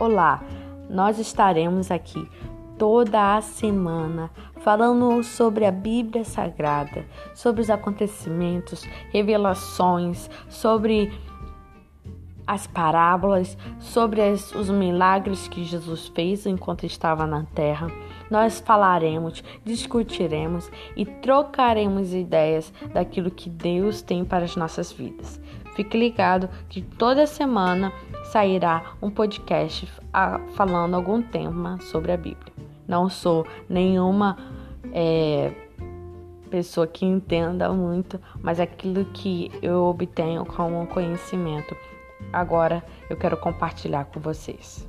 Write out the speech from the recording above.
Olá, nós estaremos aqui toda a semana falando sobre a Bíblia Sagrada, sobre os acontecimentos, revelações, sobre as parábolas, sobre as, os milagres que Jesus fez enquanto estava na terra. Nós falaremos, discutiremos e trocaremos ideias daquilo que Deus tem para as nossas vidas. Fique ligado que toda semana sairá um podcast falando algum tema sobre a Bíblia. Não sou nenhuma é, pessoa que entenda muito, mas aquilo que eu obtenho como conhecimento agora eu quero compartilhar com vocês.